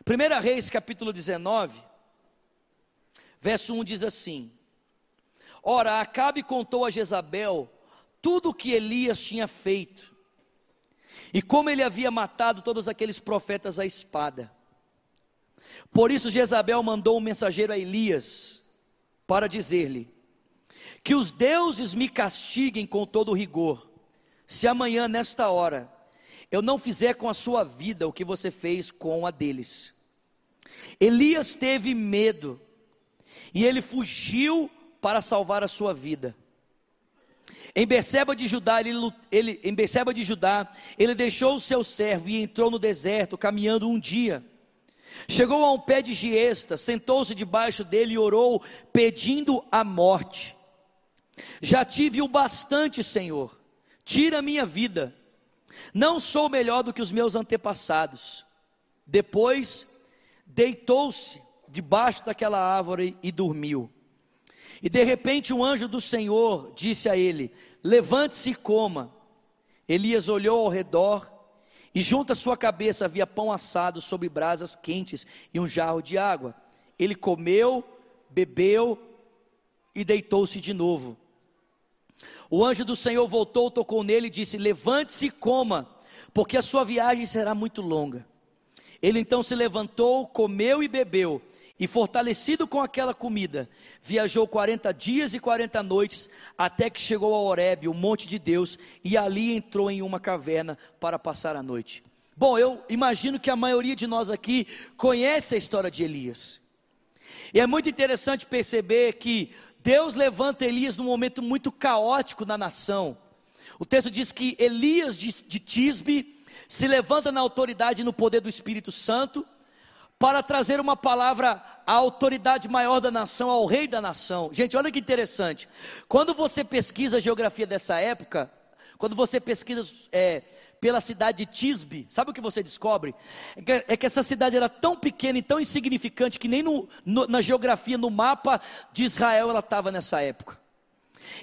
1 Reis capítulo 19, verso 1 diz assim: Ora, Acabe contou a Jezabel tudo o que Elias tinha feito, e como ele havia matado todos aqueles profetas à espada. Por isso Jezabel mandou um mensageiro a Elias para dizer-lhe: Que os deuses me castiguem com todo rigor, se amanhã, nesta hora, eu não fizer com a sua vida o que você fez com a deles. Elias teve medo e ele fugiu para salvar a sua vida. Em Beceba de Judá, ele, ele, em Beceba de Judá, ele deixou o seu servo e entrou no deserto, caminhando um dia. Chegou a um pé de giesta, sentou-se debaixo dele e orou, pedindo a morte. Já tive o bastante, Senhor, tira a minha vida. Não sou melhor do que os meus antepassados. Depois, deitou-se debaixo daquela árvore e dormiu. E de repente um anjo do Senhor disse a ele: Levante-se e coma. Elias olhou ao redor e junto à sua cabeça havia pão assado sobre brasas quentes e um jarro de água. Ele comeu, bebeu e deitou-se de novo. O anjo do Senhor voltou, tocou nele e disse: Levante-se e coma, porque a sua viagem será muito longa. Ele então se levantou, comeu e bebeu, e fortalecido com aquela comida, viajou 40 dias e 40 noites, até que chegou a Horebe, o monte de Deus, e ali entrou em uma caverna para passar a noite. Bom, eu imagino que a maioria de nós aqui conhece a história de Elias. E é muito interessante perceber que Deus levanta Elias num momento muito caótico na nação. O texto diz que Elias de, de Tisbe se levanta na autoridade e no poder do Espírito Santo para trazer uma palavra à autoridade maior da nação, ao rei da nação. Gente, olha que interessante. Quando você pesquisa a geografia dessa época, quando você pesquisa é, pela cidade de Tisbe, sabe o que você descobre? É que, é que, essa cidade era tão pequena e tão insignificante que nem no, no, na geografia, no mapa de Israel ela estava nessa época.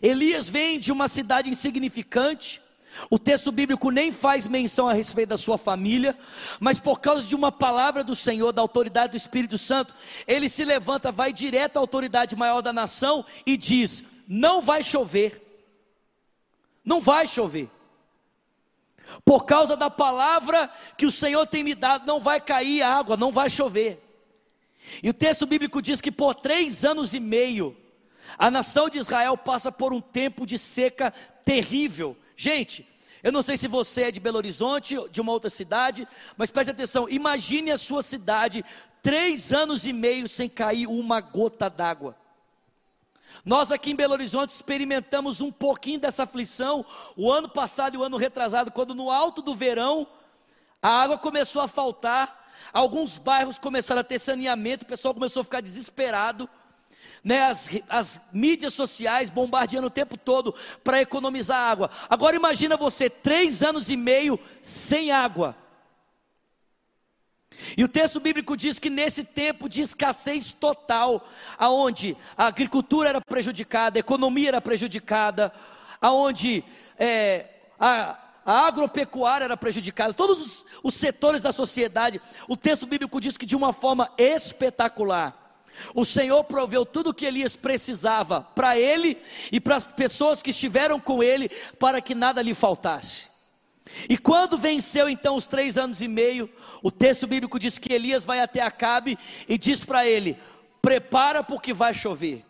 Elias vem de uma cidade insignificante, o texto bíblico nem faz menção a respeito da sua família, mas por causa de uma palavra do Senhor, da autoridade do Espírito Santo, ele se levanta, vai direto à autoridade maior da nação e diz: Não vai chover, não vai chover. Por causa da palavra que o Senhor tem me dado, não vai cair água, não vai chover. E o texto bíblico diz que por três anos e meio, a nação de Israel passa por um tempo de seca terrível Gente, eu não sei se você é de Belo Horizonte, de uma outra cidade, mas preste atenção: imagine a sua cidade três anos e meio sem cair uma gota d'água. Nós aqui em Belo Horizonte experimentamos um pouquinho dessa aflição o ano passado e o ano retrasado, quando no alto do verão a água começou a faltar, alguns bairros começaram a ter saneamento, o pessoal começou a ficar desesperado né, as, as mídias sociais bombardeando o tempo todo para economizar água. Agora imagina você três anos e meio sem água. E o texto bíblico diz que nesse tempo de escassez total, aonde a agricultura era prejudicada, a economia era prejudicada, aonde é, a, a agropecuária era prejudicada, todos os, os setores da sociedade, o texto bíblico diz que de uma forma espetacular, o Senhor proveu tudo o que Elias precisava para ele e para as pessoas que estiveram com ele, para que nada lhe faltasse. E quando venceu então os três anos e meio, o texto bíblico diz que Elias vai até Acabe e diz para ele: prepara porque vai chover.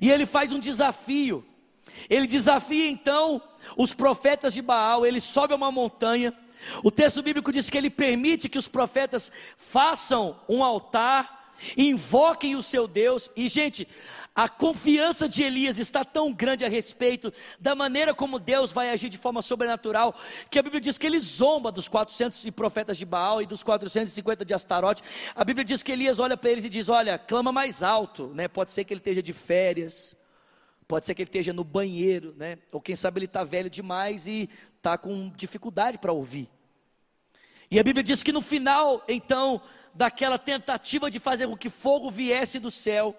E ele faz um desafio. Ele desafia então os profetas de Baal, ele sobe a uma montanha. O texto bíblico diz que ele permite que os profetas façam um altar invoquem o seu Deus. E, gente, a confiança de Elias está tão grande a respeito da maneira como Deus vai agir de forma sobrenatural, que a Bíblia diz que ele zomba dos 400 profetas de Baal e dos 450 de Astarote. A Bíblia diz que Elias olha para eles e diz: Olha, clama mais alto, né? Pode ser que ele esteja de férias, pode ser que ele esteja no banheiro, né? Ou quem sabe ele está velho demais e está com dificuldade para ouvir. E a Bíblia diz que no final, então, daquela tentativa de fazer com que fogo viesse do céu.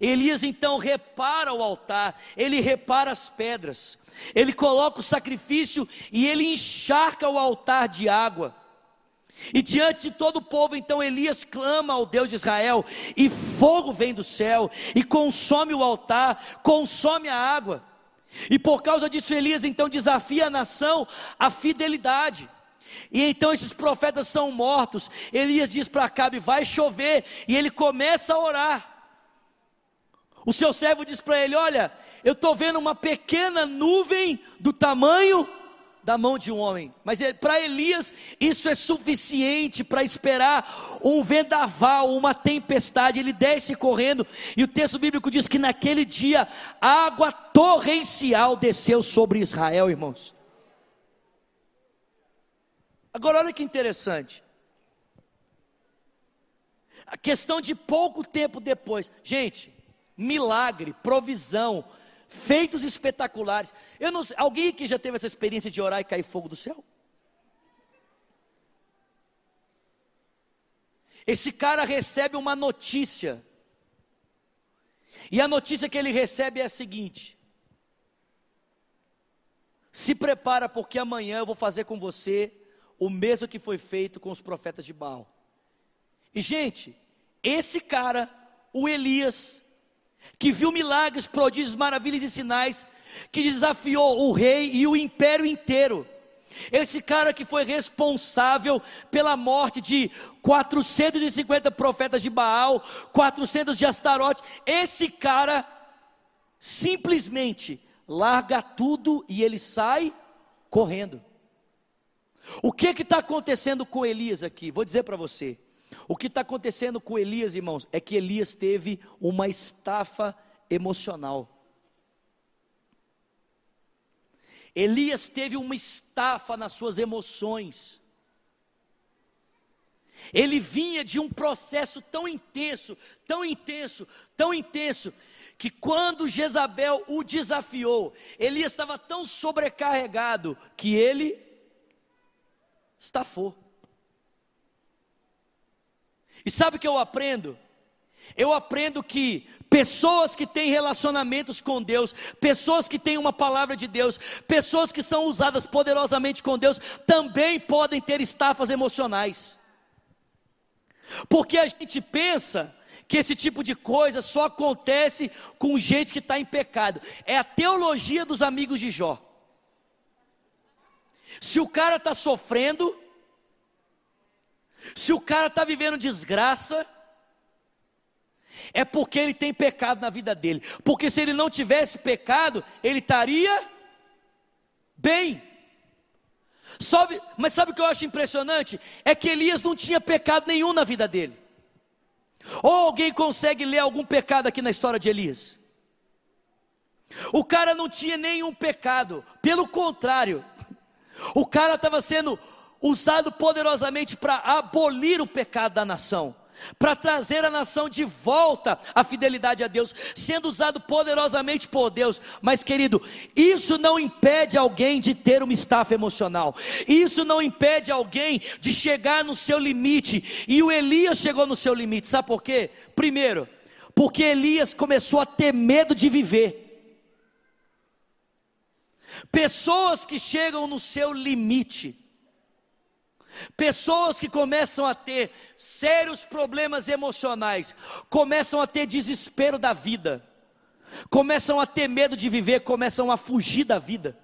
Elias então repara o altar, ele repara as pedras, ele coloca o sacrifício e ele encharca o altar de água. E diante de todo o povo, então Elias clama ao Deus de Israel, e fogo vem do céu, e consome o altar, consome a água. E por causa disso, Elias então desafia a nação à fidelidade. E então esses profetas são mortos. Elias diz para Acabe: vai chover, e ele começa a orar. O seu servo diz para ele: Olha, eu estou vendo uma pequena nuvem do tamanho da mão de um homem. Mas é, para Elias, isso é suficiente para esperar um vendaval, uma tempestade. Ele desce correndo, e o texto bíblico diz que naquele dia água torrencial desceu sobre Israel, irmãos. Agora, olha que interessante. A questão de pouco tempo depois, gente, milagre, provisão, feitos espetaculares. Eu não alguém aqui já teve essa experiência de orar e cair fogo do céu? Esse cara recebe uma notícia. E a notícia que ele recebe é a seguinte: Se prepara porque amanhã eu vou fazer com você o mesmo que foi feito com os profetas de Baal. E gente, esse cara, o Elias, que viu milagres, prodígios, maravilhas e sinais, que desafiou o rei e o império inteiro. Esse cara que foi responsável pela morte de 450 profetas de Baal, 400 de Astarote, esse cara simplesmente larga tudo e ele sai correndo. O que está acontecendo com Elias aqui? Vou dizer para você. O que está acontecendo com Elias, irmãos, é que Elias teve uma estafa emocional. Elias teve uma estafa nas suas emoções. Ele vinha de um processo tão intenso, tão intenso, tão intenso, que quando Jezabel o desafiou, Elias estava tão sobrecarregado que ele estafou. E sabe o que eu aprendo? Eu aprendo que pessoas que têm relacionamentos com Deus, pessoas que têm uma palavra de Deus, pessoas que são usadas poderosamente com Deus, também podem ter estafas emocionais. Porque a gente pensa que esse tipo de coisa só acontece com gente que está em pecado. É a teologia dos amigos de Jó. Se o cara está sofrendo, se o cara está vivendo desgraça, é porque ele tem pecado na vida dele. Porque se ele não tivesse pecado, ele estaria bem. Sabe, mas sabe o que eu acho impressionante? É que Elias não tinha pecado nenhum na vida dele. Ou alguém consegue ler algum pecado aqui na história de Elias? O cara não tinha nenhum pecado, pelo contrário, o cara estava sendo usado poderosamente para abolir o pecado da nação, para trazer a nação de volta à fidelidade a Deus, sendo usado poderosamente por Deus. Mas, querido, isso não impede alguém de ter uma estafa emocional, isso não impede alguém de chegar no seu limite, e o Elias chegou no seu limite, sabe por quê? Primeiro, porque Elias começou a ter medo de viver. Pessoas que chegam no seu limite, Pessoas que começam a ter sérios problemas emocionais, começam a ter desespero da vida, começam a ter medo de viver, começam a fugir da vida.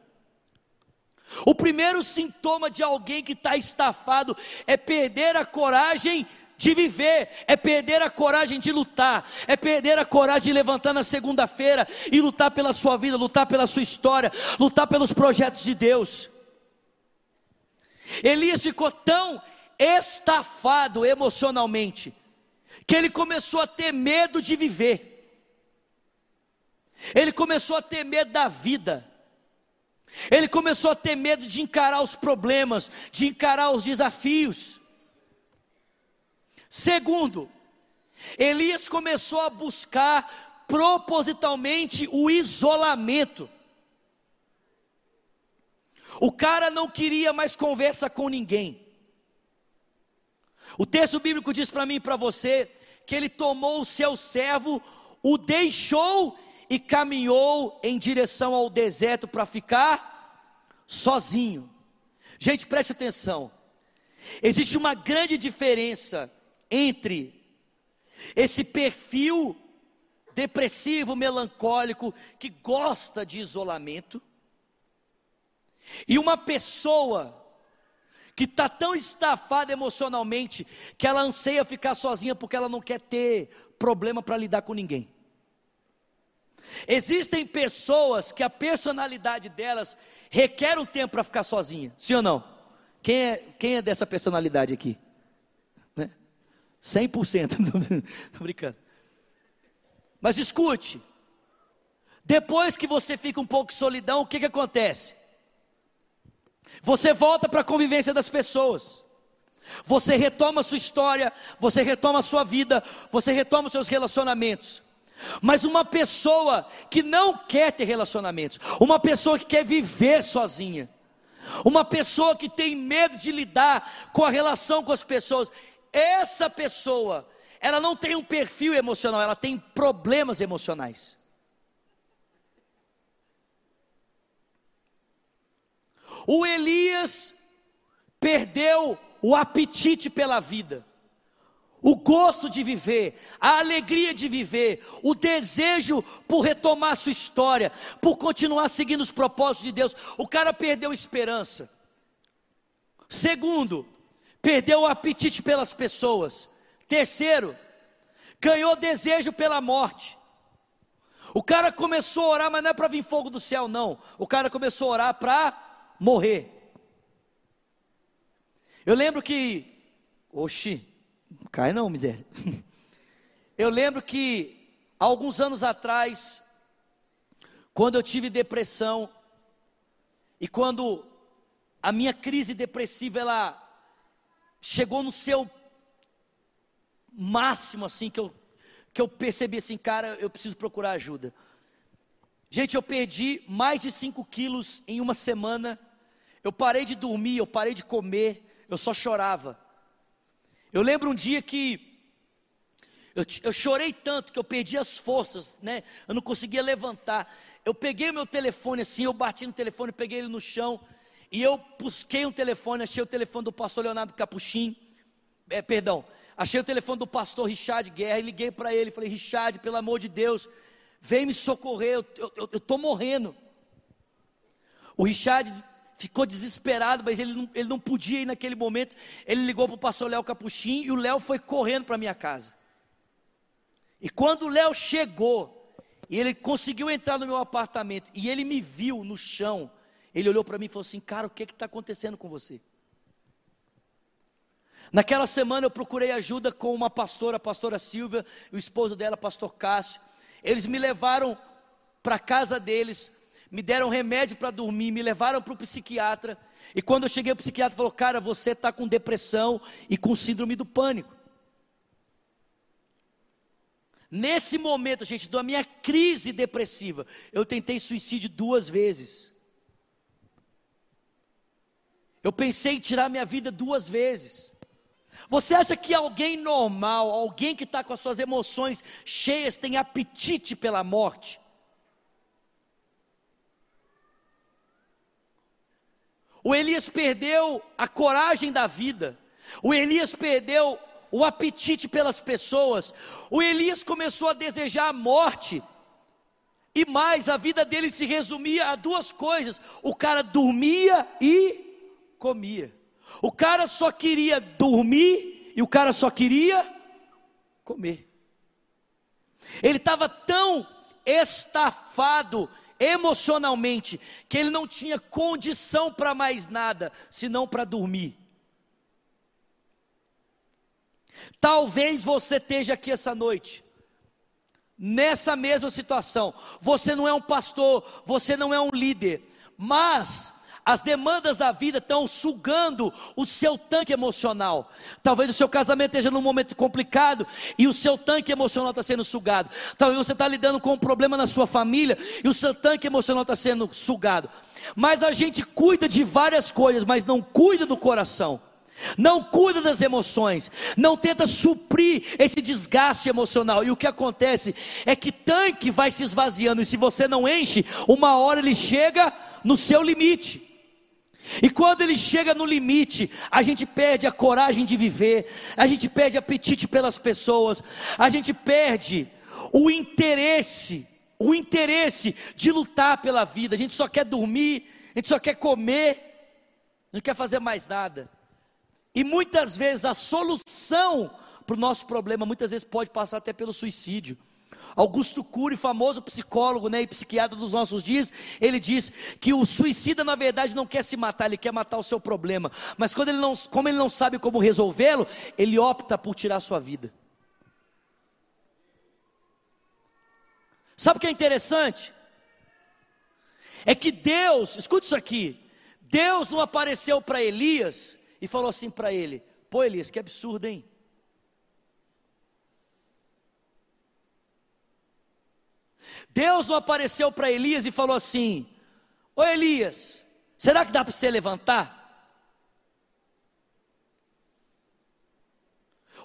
O primeiro sintoma de alguém que está estafado é perder a coragem de viver, é perder a coragem de lutar, é perder a coragem de levantar na segunda-feira e lutar pela sua vida, lutar pela sua história, lutar pelos projetos de Deus. Elias ficou tão estafado emocionalmente, que ele começou a ter medo de viver, ele começou a ter medo da vida, ele começou a ter medo de encarar os problemas, de encarar os desafios. Segundo, Elias começou a buscar propositalmente o isolamento. O cara não queria mais conversa com ninguém. O texto bíblico diz para mim e para você que ele tomou o seu servo, o deixou e caminhou em direção ao deserto para ficar sozinho. Gente, preste atenção. Existe uma grande diferença entre esse perfil depressivo, melancólico, que gosta de isolamento, e uma pessoa que está tão estafada emocionalmente que ela anseia ficar sozinha porque ela não quer ter problema para lidar com ninguém. Existem pessoas que a personalidade delas requer um tempo para ficar sozinha, sim ou não? Quem é, quem é dessa personalidade aqui? Né? 100%, estou brincando. Mas escute, depois que você fica um pouco solidão, o que, que acontece? Você volta para a convivência das pessoas. Você retoma a sua história, você retoma a sua vida, você retoma os seus relacionamentos. Mas uma pessoa que não quer ter relacionamentos, uma pessoa que quer viver sozinha, uma pessoa que tem medo de lidar com a relação com as pessoas, essa pessoa, ela não tem um perfil emocional, ela tem problemas emocionais. O Elias perdeu o apetite pela vida o gosto de viver, a alegria de viver, o desejo por retomar sua história, por continuar seguindo os propósitos de Deus. O cara perdeu esperança. Segundo, perdeu o apetite pelas pessoas. Terceiro, ganhou desejo pela morte. O cara começou a orar, mas não é para vir fogo do céu, não. O cara começou a orar para morrer. Eu lembro que, oxi, Cai não, miséria. Eu lembro que alguns anos atrás, quando eu tive depressão e quando a minha crise depressiva ela chegou no seu máximo assim que eu que eu percebi assim, cara, eu preciso procurar ajuda. Gente, eu perdi mais de 5 quilos em uma semana. Eu parei de dormir, eu parei de comer, eu só chorava. Eu lembro um dia que eu, eu, chorei tanto que eu perdi as forças, né? Eu não conseguia levantar. Eu peguei o meu telefone assim, eu bati no telefone, peguei ele no chão e eu busquei um telefone, achei o telefone do pastor Leonardo Capuchim, é, perdão, achei o telefone do pastor Richard Guerra e liguei para ele, falei, Richard, pelo amor de Deus, vem me socorrer, eu estou morrendo. O Richard ficou desesperado, mas ele não, ele não podia ir naquele momento. Ele ligou para o pastor Léo Capuchim e o Léo foi correndo para minha casa. E quando o Léo chegou, e ele conseguiu entrar no meu apartamento, e ele me viu no chão, ele olhou para mim e falou assim: Cara, o que está acontecendo com você? Naquela semana eu procurei ajuda com uma pastora, a pastora Silvia, e o esposo dela, pastor Cássio. Eles me levaram para a casa deles, me deram remédio para dormir, me levaram para o psiquiatra. E quando eu cheguei, o psiquiatra falou: Cara, você está com depressão e com síndrome do pânico. Nesse momento, gente, da minha crise depressiva, eu tentei suicídio duas vezes. Eu pensei em tirar minha vida duas vezes. Você acha que alguém normal, alguém que está com as suas emoções cheias, tem apetite pela morte? O Elias perdeu a coragem da vida. O Elias perdeu o apetite pelas pessoas. O Elias começou a desejar a morte. E mais, a vida dele se resumia a duas coisas: o cara dormia e comia. O cara só queria dormir e o cara só queria comer. Ele estava tão estafado emocionalmente, que ele não tinha condição para mais nada, senão para dormir. Talvez você esteja aqui essa noite, nessa mesma situação. Você não é um pastor, você não é um líder, mas as demandas da vida estão sugando o seu tanque emocional. Talvez o seu casamento esteja num momento complicado e o seu tanque emocional está sendo sugado. Talvez você está lidando com um problema na sua família e o seu tanque emocional está sendo sugado. Mas a gente cuida de várias coisas, mas não cuida do coração. Não cuida das emoções, não tenta suprir esse desgaste emocional. E o que acontece é que tanque vai se esvaziando, e se você não enche, uma hora ele chega no seu limite. E quando ele chega no limite, a gente perde a coragem de viver, a gente perde apetite pelas pessoas, a gente perde o interesse, o interesse de lutar pela vida. A gente só quer dormir, a gente só quer comer, não quer fazer mais nada. E muitas vezes a solução para o nosso problema, muitas vezes pode passar até pelo suicídio. Augusto Cury, famoso psicólogo né, e psiquiatra dos nossos dias, ele diz que o suicida na verdade não quer se matar, ele quer matar o seu problema. Mas quando ele não, como ele não sabe como resolvê-lo, ele opta por tirar a sua vida. Sabe o que é interessante? É que Deus, escute isso aqui, Deus não apareceu para Elias e falou assim para ele: Pô, Elias, que absurdo, hein? Deus não apareceu para Elias e falou assim: Ô Elias, será que dá para você levantar?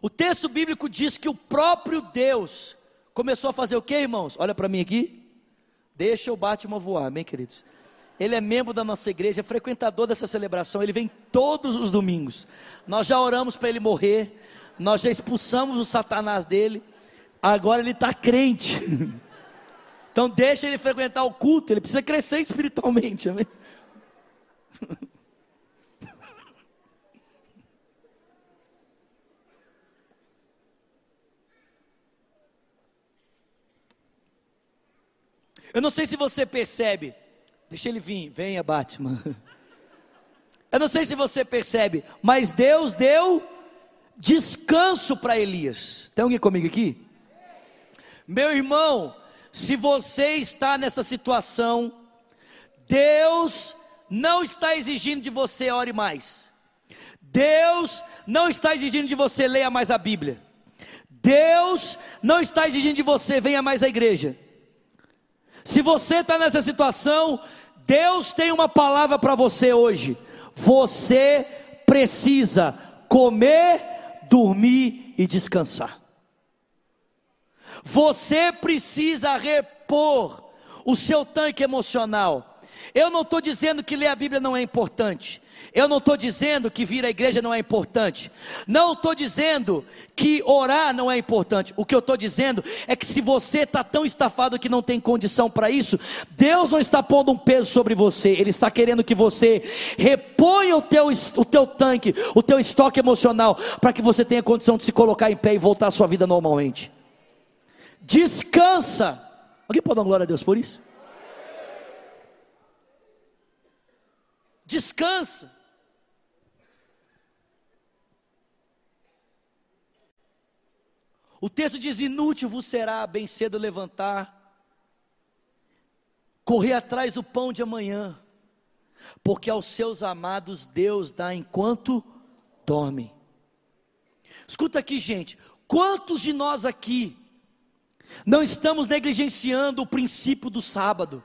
O texto bíblico diz que o próprio Deus começou a fazer o que, irmãos? Olha para mim aqui. Deixa o Batman voar, amém, queridos? Ele é membro da nossa igreja, é frequentador dessa celebração, ele vem todos os domingos. Nós já oramos para ele morrer, nós já expulsamos o Satanás dele, agora ele está crente. Então deixa ele frequentar o culto, ele precisa crescer espiritualmente, amém? Eu não sei se você percebe, deixa ele vir, venha Batman. Eu não sei se você percebe, mas Deus deu descanso para Elias. Tem alguém comigo aqui? Meu irmão, se você está nessa situação, Deus não está exigindo de você ore mais. Deus não está exigindo de você leia mais a Bíblia. Deus não está exigindo de você venha mais à igreja. Se você está nessa situação, Deus tem uma palavra para você hoje. Você precisa comer, dormir e descansar. Você precisa repor o seu tanque emocional. Eu não estou dizendo que ler a Bíblia não é importante. Eu não estou dizendo que vir à igreja não é importante. Não estou dizendo que orar não é importante. O que eu estou dizendo é que se você está tão estafado que não tem condição para isso, Deus não está pondo um peso sobre você. Ele está querendo que você reponha o teu, o teu tanque, o teu estoque emocional, para que você tenha condição de se colocar em pé e voltar à sua vida normalmente descansa. Alguém pode dar glória a Deus por isso? Descansa. O texto diz: inútil vos será bem cedo levantar, correr atrás do pão de amanhã, porque aos seus amados Deus dá enquanto dormem. Escuta aqui, gente, quantos de nós aqui não estamos negligenciando o princípio do sábado,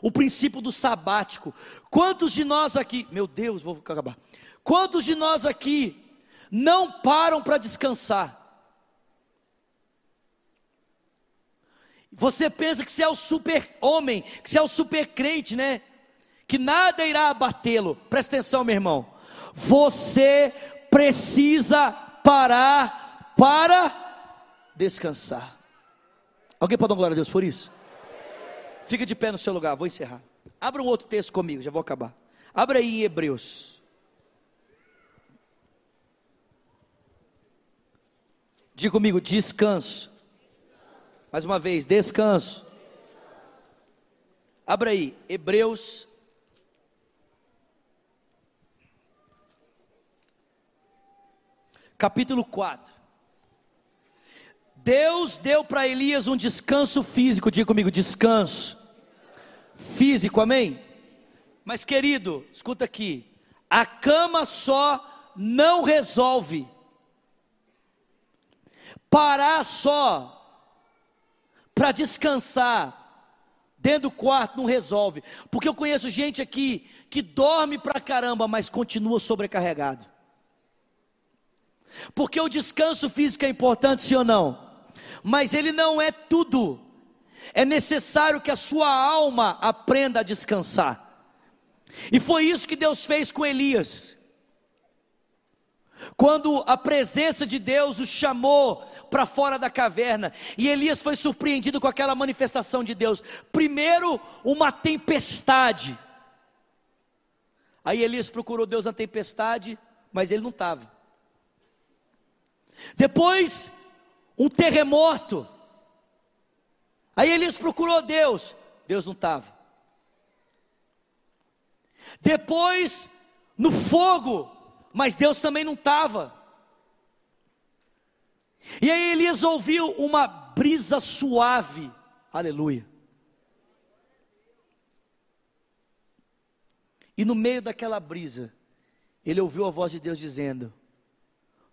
o princípio do sabático. Quantos de nós aqui, meu Deus, vou acabar. Quantos de nós aqui não param para descansar? Você pensa que você é o super homem, que você é o super crente, né? Que nada irá abatê-lo. Presta atenção, meu irmão. Você precisa parar para descansar. Alguém pode dar glória a Deus por isso? Fica de pé no seu lugar, vou encerrar. Abra um outro texto comigo, já vou acabar. Abra aí em Hebreus. Diga comigo, descanso. Mais uma vez, descanso. Abra aí, Hebreus. Capítulo 4. Deus deu para Elias um descanso físico, diga comigo, descanso físico, amém? Mas querido, escuta aqui, a cama só não resolve, parar só para descansar dentro do quarto não resolve, porque eu conheço gente aqui que dorme pra caramba, mas continua sobrecarregado. Porque o descanso físico é importante, sim ou não? Mas ele não é tudo. É necessário que a sua alma aprenda a descansar. E foi isso que Deus fez com Elias. Quando a presença de Deus o chamou para fora da caverna, e Elias foi surpreendido com aquela manifestação de Deus. Primeiro, uma tempestade. Aí Elias procurou Deus na tempestade, mas ele não estava. Depois, um terremoto. Aí Elias procurou Deus, Deus não estava. Depois, no fogo, mas Deus também não estava. E aí Elias ouviu uma brisa suave, aleluia. E no meio daquela brisa, ele ouviu a voz de Deus dizendo: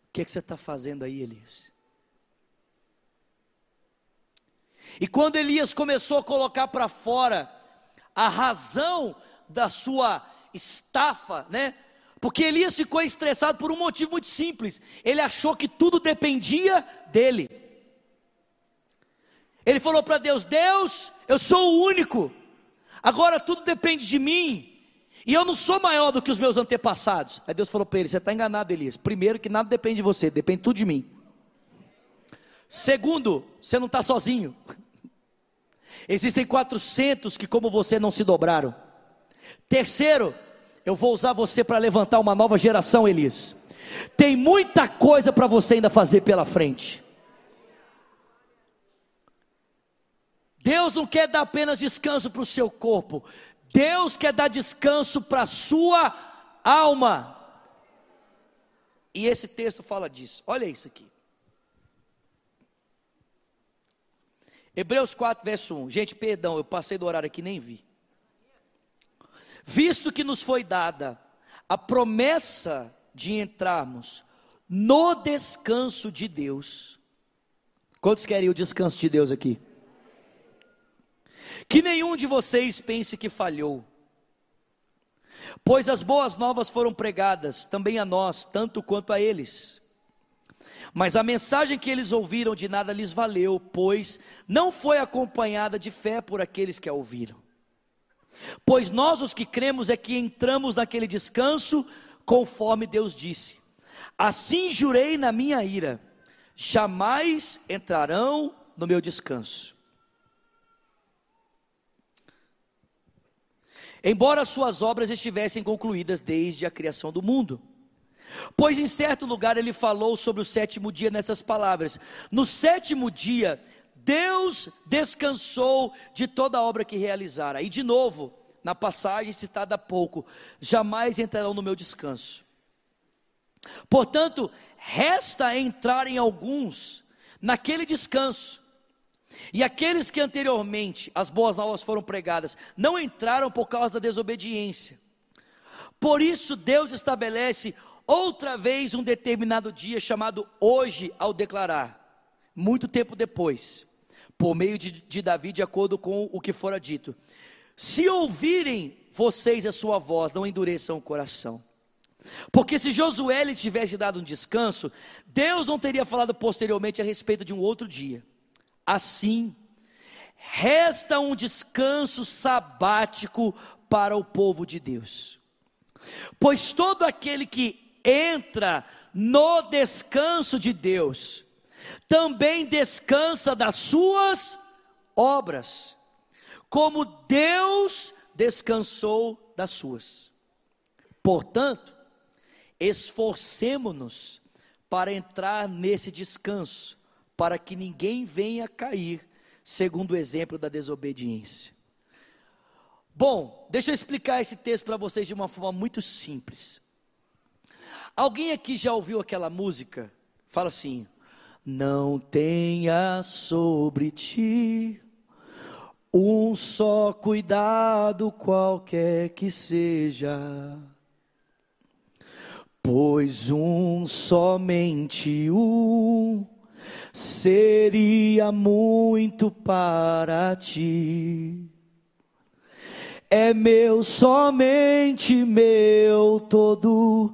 O que, é que você está fazendo aí, Elias? E quando Elias começou a colocar para fora a razão da sua estafa, né? Porque Elias ficou estressado por um motivo muito simples. Ele achou que tudo dependia dele. Ele falou para Deus: Deus, eu sou o único. Agora tudo depende de mim. E eu não sou maior do que os meus antepassados. Aí Deus falou para ele: Você está enganado, Elias. Primeiro, que nada depende de você, depende tudo de mim. Segundo, você não está sozinho. Existem 400 que, como você, não se dobraram. Terceiro, eu vou usar você para levantar uma nova geração, Elias. Tem muita coisa para você ainda fazer pela frente. Deus não quer dar apenas descanso para o seu corpo, Deus quer dar descanso para a sua alma. E esse texto fala disso. Olha isso aqui. Hebreus 4, verso 1. Gente, perdão, eu passei do horário aqui nem vi visto que nos foi dada a promessa de entrarmos no descanso de Deus. Quantos querem o descanso de Deus aqui? Que nenhum de vocês pense que falhou, pois as boas novas foram pregadas também a nós, tanto quanto a eles. Mas a mensagem que eles ouviram de nada lhes valeu, pois não foi acompanhada de fé por aqueles que a ouviram. Pois nós, os que cremos, é que entramos naquele descanso, conforme Deus disse: Assim jurei na minha ira, jamais entrarão no meu descanso. Embora suas obras estivessem concluídas desde a criação do mundo. Pois em certo lugar ele falou sobre o sétimo dia nessas palavras: No sétimo dia Deus descansou de toda a obra que realizara. E de novo, na passagem citada há pouco, jamais entrarão no meu descanso. Portanto, resta entrar em alguns naquele descanso. E aqueles que anteriormente as boas novas foram pregadas, não entraram por causa da desobediência. Por isso, Deus estabelece outra vez um determinado dia chamado hoje, ao declarar, muito tempo depois por meio de, de Davi, de acordo com o que fora dito: Se ouvirem vocês a sua voz, não endureçam o coração. Porque se Josué lhe tivesse dado um descanso, Deus não teria falado posteriormente a respeito de um outro dia. Assim, resta um descanso sabático para o povo de Deus. Pois todo aquele que entra no descanso de Deus, também descansa das suas obras, como Deus descansou das suas. Portanto, esforcemo-nos para entrar nesse descanso, para que ninguém venha cair, segundo o exemplo da desobediência. Bom, deixa eu explicar esse texto para vocês de uma forma muito simples. Alguém aqui já ouviu aquela música? Fala assim: não tenha sobre ti um só cuidado, qualquer que seja, pois um somente um seria muito para ti. É meu, somente meu todo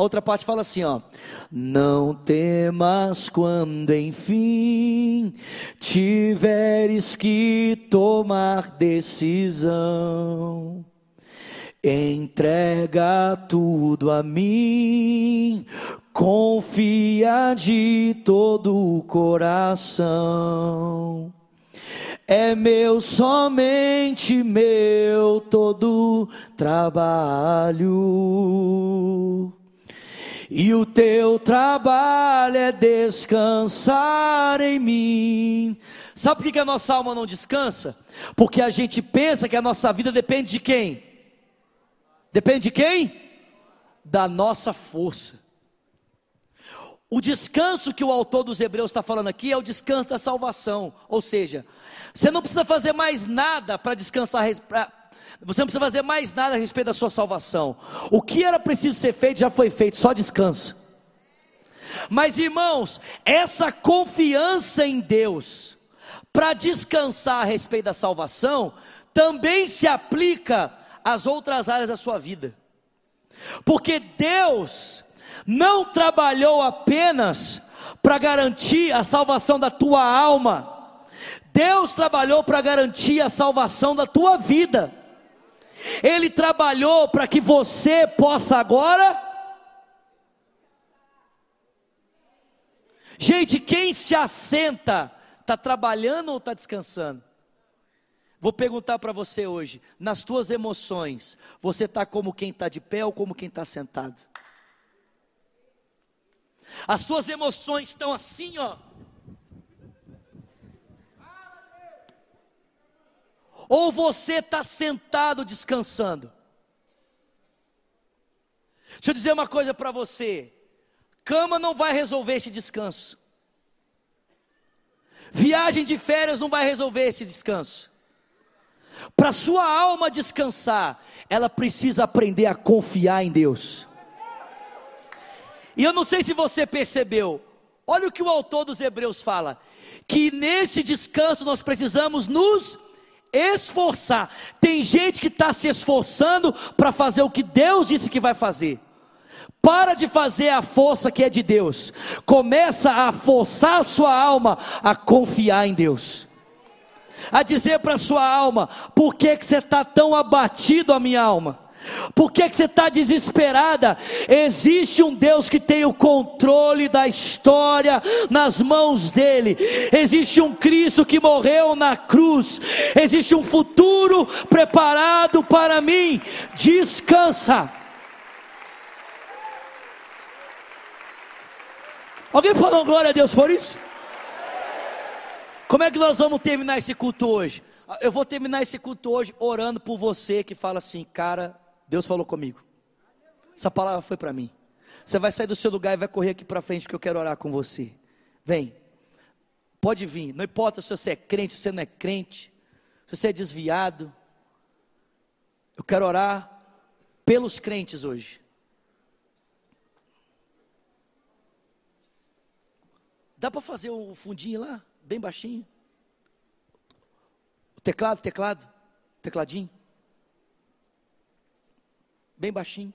A outra parte fala assim, ó: Não temas quando enfim tiveres que tomar decisão. Entrega tudo a mim, confia de todo o coração. É meu, somente meu, todo trabalho. E o teu trabalho é descansar em mim. Sabe por que a nossa alma não descansa? Porque a gente pensa que a nossa vida depende de quem? Depende de quem? Da nossa força. O descanso que o autor dos Hebreus está falando aqui é o descanso da salvação. Ou seja, você não precisa fazer mais nada para descansar, você não precisa fazer mais nada a respeito da sua salvação. O que era preciso ser feito já foi feito, só descansa. Mas irmãos, essa confiança em Deus, para descansar a respeito da salvação, também se aplica as outras áreas da sua vida. Porque Deus não trabalhou apenas para garantir a salvação da tua alma, Deus trabalhou para garantir a salvação da tua vida. Ele trabalhou para que você possa agora. Gente, quem se assenta, está trabalhando ou está descansando? Vou perguntar para você hoje: nas tuas emoções, você está como quem está de pé ou como quem está sentado? As tuas emoções estão assim, ó. Ou você está sentado descansando? Deixa eu dizer uma coisa para você: cama não vai resolver esse descanso, viagem de férias não vai resolver esse descanso. Para sua alma descansar, ela precisa aprender a confiar em Deus. E eu não sei se você percebeu, olha o que o autor dos Hebreus fala: que nesse descanso nós precisamos nos esforçar. Tem gente que está se esforçando para fazer o que Deus disse que vai fazer. Para de fazer a força que é de Deus. Começa a forçar a sua alma a confiar em Deus a dizer para a sua alma: por que, que você está tão abatido, a minha alma? Por que, que você está desesperada? Existe um Deus que tem o controle da história nas mãos dele. Existe um Cristo que morreu na cruz. Existe um futuro preparado para mim. Descansa. Alguém falou glória a Deus por isso? Como é que nós vamos terminar esse culto hoje? Eu vou terminar esse culto hoje orando por você que fala assim, cara, Deus falou comigo. Essa palavra foi para mim. Você vai sair do seu lugar e vai correr aqui para frente porque eu quero orar com você. Vem. Pode vir. Não importa se você é crente, se você não é crente, se você é desviado. Eu quero orar pelos crentes hoje. Dá para fazer o fundinho lá? bem baixinho. O teclado, teclado, tecladinho. Bem baixinho.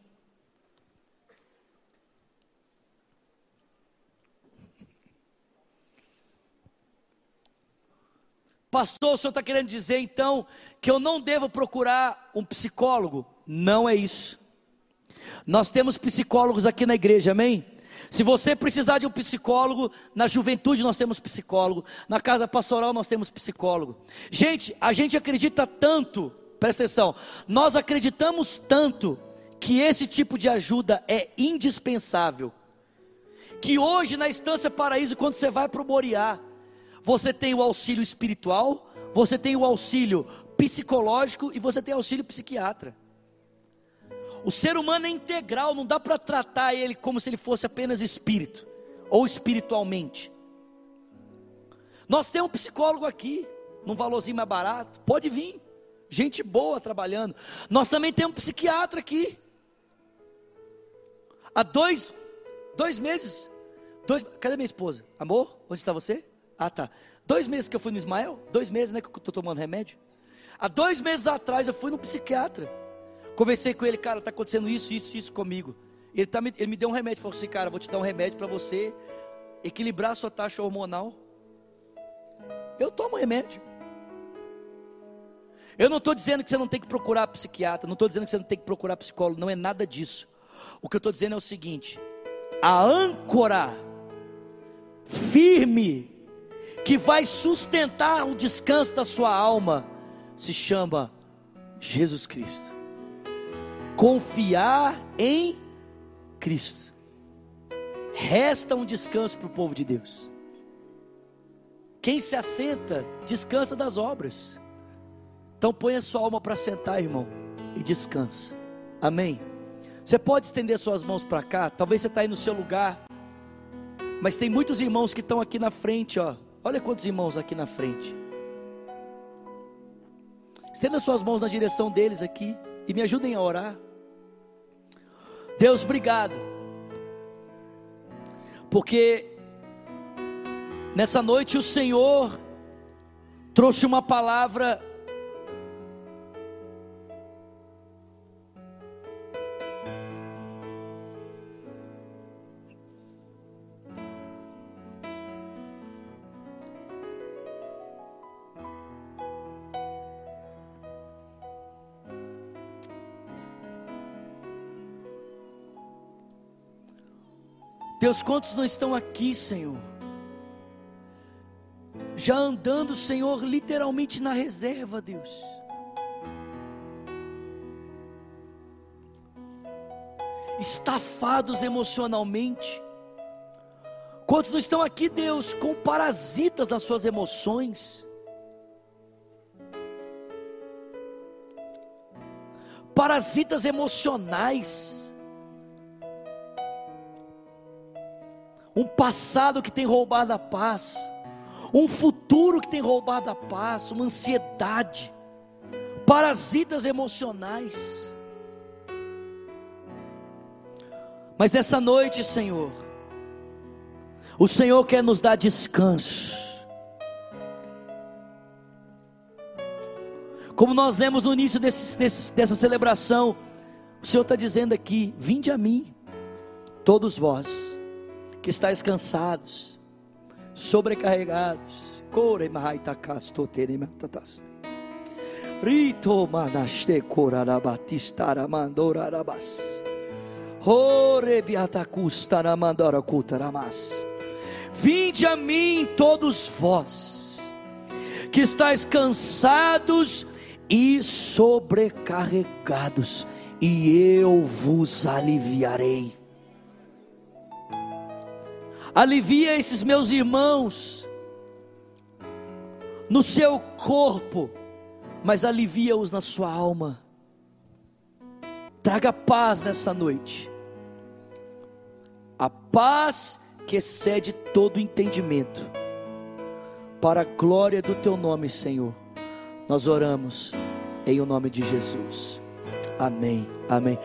Pastor, o senhor está querendo dizer então que eu não devo procurar um psicólogo? Não é isso. Nós temos psicólogos aqui na igreja, amém? Se você precisar de um psicólogo, na juventude nós temos psicólogo, na casa pastoral nós temos psicólogo. Gente, a gente acredita tanto, presta atenção, nós acreditamos tanto que esse tipo de ajuda é indispensável. Que hoje na Estância Paraíso, quando você vai para o Moriá, você tem o auxílio espiritual, você tem o auxílio psicológico e você tem auxílio psiquiatra. O ser humano é integral, não dá para tratar ele como se ele fosse apenas espírito ou espiritualmente. Nós temos um psicólogo aqui, num valorzinho mais barato, pode vir, gente boa trabalhando. Nós também temos um psiquiatra aqui. Há dois Dois meses. Dois, cadê minha esposa? Amor, onde está você? Ah, tá. Dois meses que eu fui no Ismael, dois meses, né, que eu estou tomando remédio. Há dois meses atrás eu fui no psiquiatra. Conversei com ele, cara, está acontecendo isso, isso, isso comigo. Ele, tá, ele me deu um remédio, falou assim, cara, vou te dar um remédio para você equilibrar a sua taxa hormonal. Eu tomo remédio. Eu não estou dizendo que você não tem que procurar psiquiatra, não estou dizendo que você não tem que procurar psicólogo, não é nada disso. O que eu estou dizendo é o seguinte: a âncora firme que vai sustentar o descanso da sua alma se chama Jesus Cristo. Confiar em Cristo. Resta um descanso para o povo de Deus. Quem se assenta, descansa das obras. Então põe a sua alma para sentar, irmão, e descansa. Amém. Você pode estender suas mãos para cá. Talvez você está aí no seu lugar, mas tem muitos irmãos que estão aqui na frente, ó. Olha quantos irmãos aqui na frente. Estenda suas mãos na direção deles aqui e me ajudem a orar. Deus, obrigado. Porque nessa noite o Senhor trouxe uma palavra Deus, quantos não estão aqui, Senhor? Já andando, Senhor, literalmente na reserva, Deus. Estafados emocionalmente. Quantos não estão aqui, Deus, com parasitas nas suas emoções? Parasitas emocionais um passado que tem roubado a paz, um futuro que tem roubado a paz, uma ansiedade, parasitas emocionais. Mas nessa noite, Senhor, o Senhor quer nos dar descanso. Como nós lemos no início desse, desse, dessa celebração, o Senhor está dizendo aqui: Vinde a mim, todos vós que estáis cansados, sobrecarregados. Rito manaste corarabatistara mandorarabas. Ore biatacustara mandora cutaramas. Vinde a mim todos vós, que estáis cansados e sobrecarregados, e eu vos aliviarei alivia esses meus irmãos no seu corpo, mas alivia-os na sua alma. Traga paz nessa noite, a paz que excede todo entendimento, para a glória do Teu nome, Senhor. Nós oramos em o nome de Jesus. Amém. Amém.